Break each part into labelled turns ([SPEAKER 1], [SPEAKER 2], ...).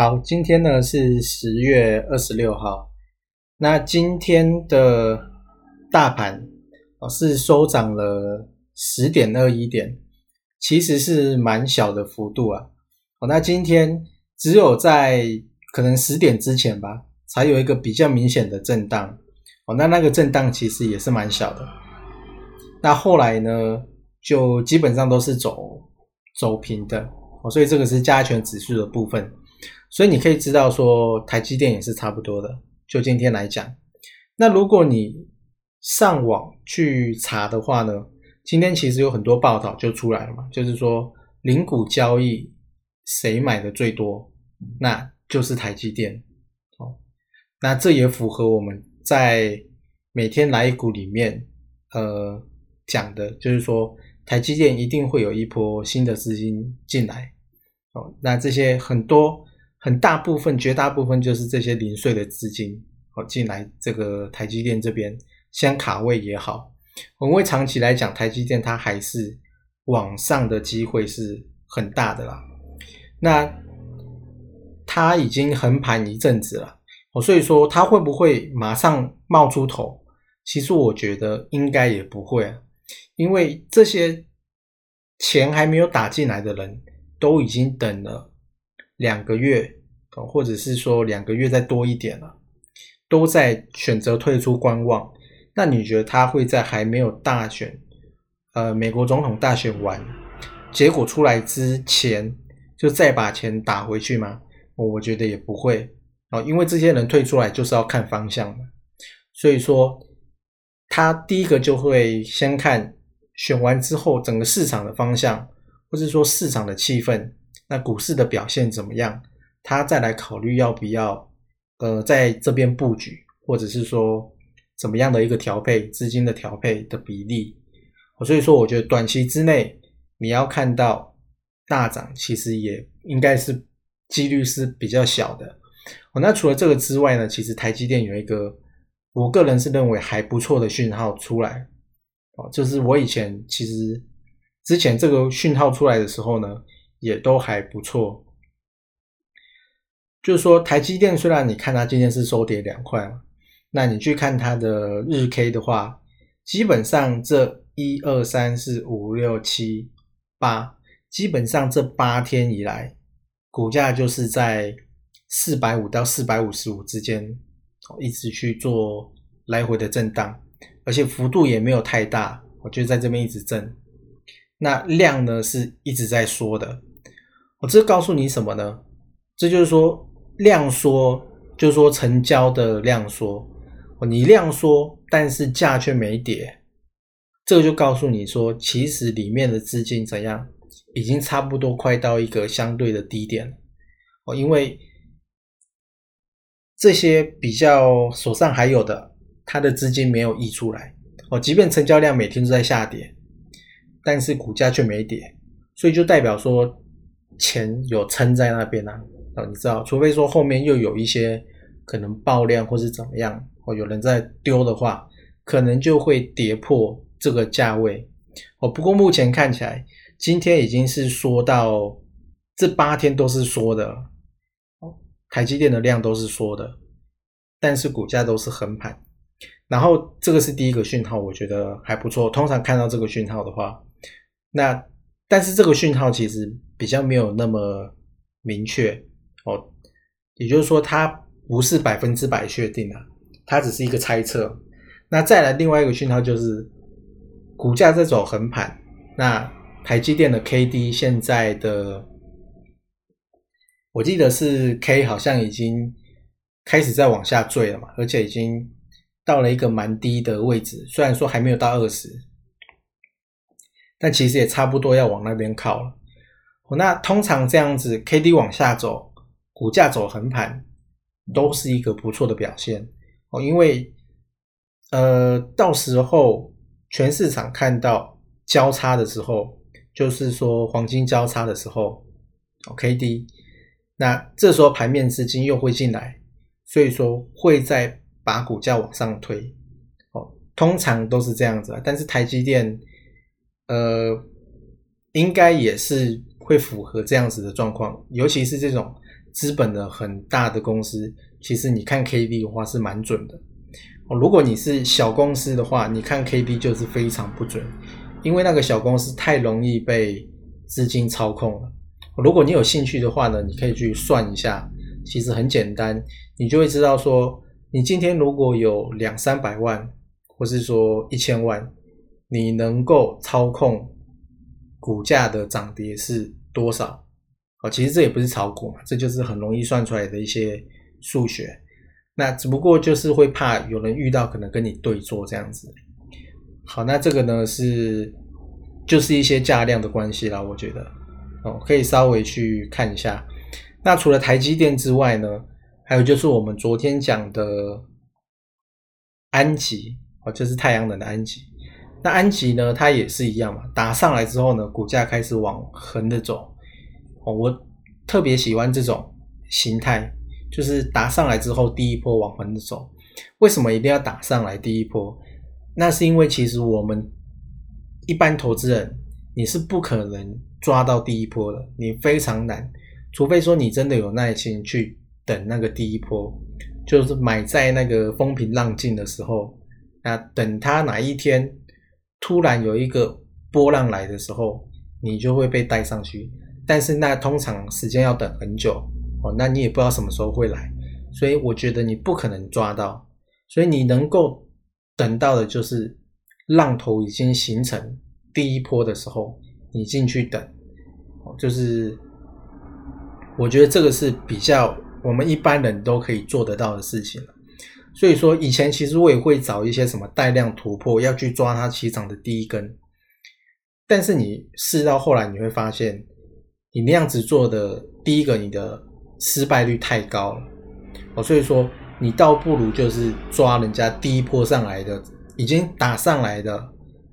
[SPEAKER 1] 好，今天呢是十月二十六号。那今天的大盘哦是收涨了十点二一点，其实是蛮小的幅度啊。哦，那今天只有在可能十点之前吧，才有一个比较明显的震荡。哦，那那个震荡其实也是蛮小的。那后来呢，就基本上都是走走平的。哦，所以这个是加权指数的部分。所以你可以知道说，台积电也是差不多的。就今天来讲，那如果你上网去查的话呢，今天其实有很多报道就出来了嘛，就是说零股交易谁买的最多，那就是台积电。哦，那这也符合我们在每天来一股里面呃讲的，就是说台积电一定会有一波新的资金进来。哦，那这些很多。很大部分、绝大部分就是这些零碎的资金，哦进来这个台积电这边先卡位也好，我们会长期来讲，台积电它还是往上的机会是很大的啦。那它已经横盘一阵子了，哦，所以说它会不会马上冒出头？其实我觉得应该也不会，因为这些钱还没有打进来的人都已经等了。两个月，或者是说两个月再多一点了，都在选择退出观望。那你觉得他会在还没有大选，呃，美国总统大选完结果出来之前，就再把钱打回去吗？我我觉得也不会啊，因为这些人退出来就是要看方向的，所以说他第一个就会先看选完之后整个市场的方向，或者说市场的气氛。那股市的表现怎么样？他再来考虑要不要，呃，在这边布局，或者是说怎么样的一个调配资金的调配的比例。所以说，我觉得短期之内你要看到大涨，其实也应该是几率是比较小的。哦，那除了这个之外呢，其实台积电有一个，我个人是认为还不错的讯号出来。哦，就是我以前其实之前这个讯号出来的时候呢。也都还不错，就是说台积电虽然你看它今天是收跌两块嘛，那你去看它的日 K 的话，基本上这一二三四五六七八，基本上这八天以来，股价就是在四百五到四百五十五之间，一直去做来回的震荡，而且幅度也没有太大，我就在这边一直震，那量呢是一直在缩的。我这告诉你什么呢？这就是说量缩，就是说成交的量缩。你量缩，但是价却没跌，这个就告诉你说，其实里面的资金怎样，已经差不多快到一个相对的低点了。哦，因为这些比较手上还有的，它的资金没有溢出来。哦，即便成交量每天都在下跌，但是股价却没跌，所以就代表说。钱有撑在那边啊，哦，你知道，除非说后面又有一些可能爆量或是怎么样，哦，有人在丢的话，可能就会跌破这个价位。哦，不过目前看起来，今天已经是说到这八天都是说的，哦，台积电的量都是说的，但是股价都是横盘。然后这个是第一个讯号，我觉得还不错。通常看到这个讯号的话，那但是这个讯号其实。比较没有那么明确哦，也就是说，它不是百分之百确定啊，它只是一个猜测。那再来另外一个讯号就是股价在走横盘，那台积电的 K D 现在的，我记得是 K 好像已经开始在往下坠了嘛，而且已经到了一个蛮低的位置，虽然说还没有到二十，但其实也差不多要往那边靠了。那通常这样子 K D 往下走，股价走横盘，都是一个不错的表现哦，因为呃，到时候全市场看到交叉的时候。就是说黄金交叉的时候，K D，那这时候盘面资金又会进来，所以说会再把股价往上推，哦，通常都是这样子。但是台积电，呃，应该也是会符合这样子的状况，尤其是这种资本的很大的公司，其实你看 K D 的话是蛮准的。哦，如果你是小公司的话，你看 K D 就是非常不准。因为那个小公司太容易被资金操控了。如果你有兴趣的话呢，你可以去算一下，其实很简单，你就会知道说，你今天如果有两三百万，或是说一千万，你能够操控股价的涨跌是多少？哦，其实这也不是炒股嘛，这就是很容易算出来的一些数学。那只不过就是会怕有人遇到可能跟你对坐这样子。好，那这个呢是就是一些价量的关系啦，我觉得哦，可以稍微去看一下。那除了台积电之外呢，还有就是我们昨天讲的安吉哦，就是太阳能的安吉。那安吉呢，它也是一样嘛，打上来之后呢，股价开始往横的走哦。我特别喜欢这种形态，就是打上来之后第一波往横的走。为什么一定要打上来第一波？那是因为其实我们一般投资人你是不可能抓到第一波的，你非常难，除非说你真的有耐心去等那个第一波，就是买在那个风平浪静的时候，那等它哪一天突然有一个波浪来的时候，你就会被带上去。但是那通常时间要等很久哦，那你也不知道什么时候会来，所以我觉得你不可能抓到，所以你能够。等到的就是浪头已经形成第一波的时候，你进去等，就是我觉得这个是比较我们一般人都可以做得到的事情了。所以说，以前其实我也会找一些什么带量突破，要去抓它起涨的第一根。但是你试到后来，你会发现，你那样子做的第一个，你的失败率太高了。哦，所以说。你倒不如就是抓人家第一波上来的，已经打上来的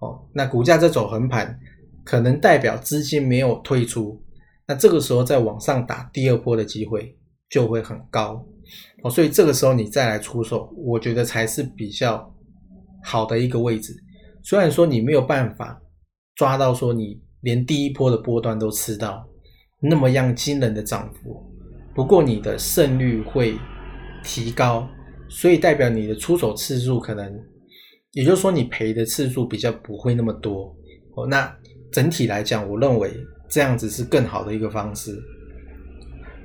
[SPEAKER 1] 哦，那股价在走横盘，可能代表资金没有退出，那这个时候再往上打第二波的机会就会很高哦，所以这个时候你再来出手，我觉得才是比较好的一个位置。虽然说你没有办法抓到说你连第一波的波段都吃到那么样惊人的涨幅，不过你的胜率会。提高，所以代表你的出手次数可能，也就是说你赔的次数比较不会那么多哦。那整体来讲，我认为这样子是更好的一个方式。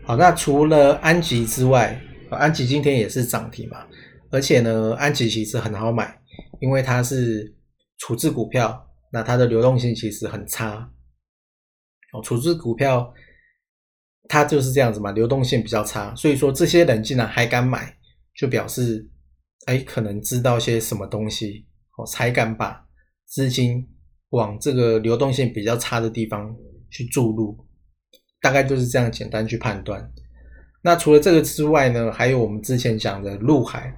[SPEAKER 1] 好，那除了安吉之外，安吉今天也是涨停嘛，而且呢，安吉其实很好买，因为它是处置股票，那它的流动性其实很差哦，处置股票。它就是这样子嘛，流动性比较差，所以说这些人竟然还敢买，就表示，哎，可能知道些什么东西，哦，才敢把资金往这个流动性比较差的地方去注入，大概就是这样简单去判断。那除了这个之外呢，还有我们之前讲的陆海，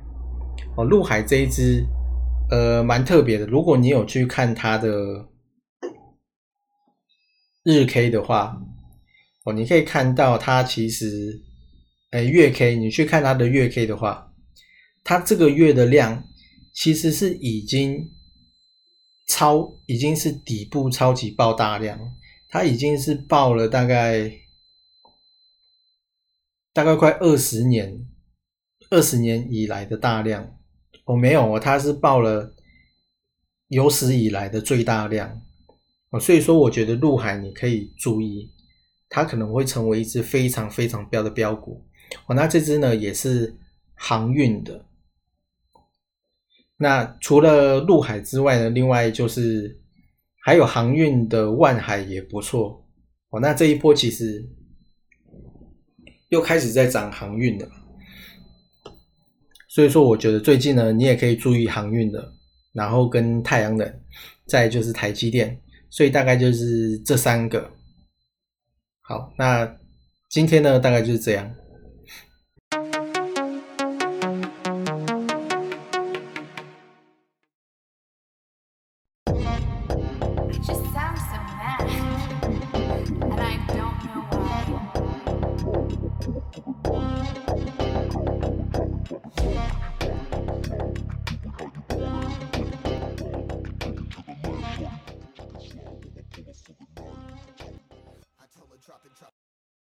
[SPEAKER 1] 哦，陆海这一只，呃，蛮特别的。如果你有去看它的日 K 的话。哦，你可以看到它其实，哎，月 K，你去看它的月 K 的话，它这个月的量其实是已经超，已经是底部超级爆大量，它已经是爆了大概大概快二十年，二十年以来的大量。哦，没有哦，它是爆了有史以来的最大量。哦，所以说我觉得陆海你可以注意。它可能会成为一只非常非常标的标股哦。那这只呢也是航运的。那除了陆海之外呢，另外就是还有航运的万海也不错哦。那这一波其实又开始在涨航运的，所以说我觉得最近呢，你也可以注意航运的，然后跟太阳能，再就是台积电，所以大概就是这三个。好，那今天呢大概就是这样。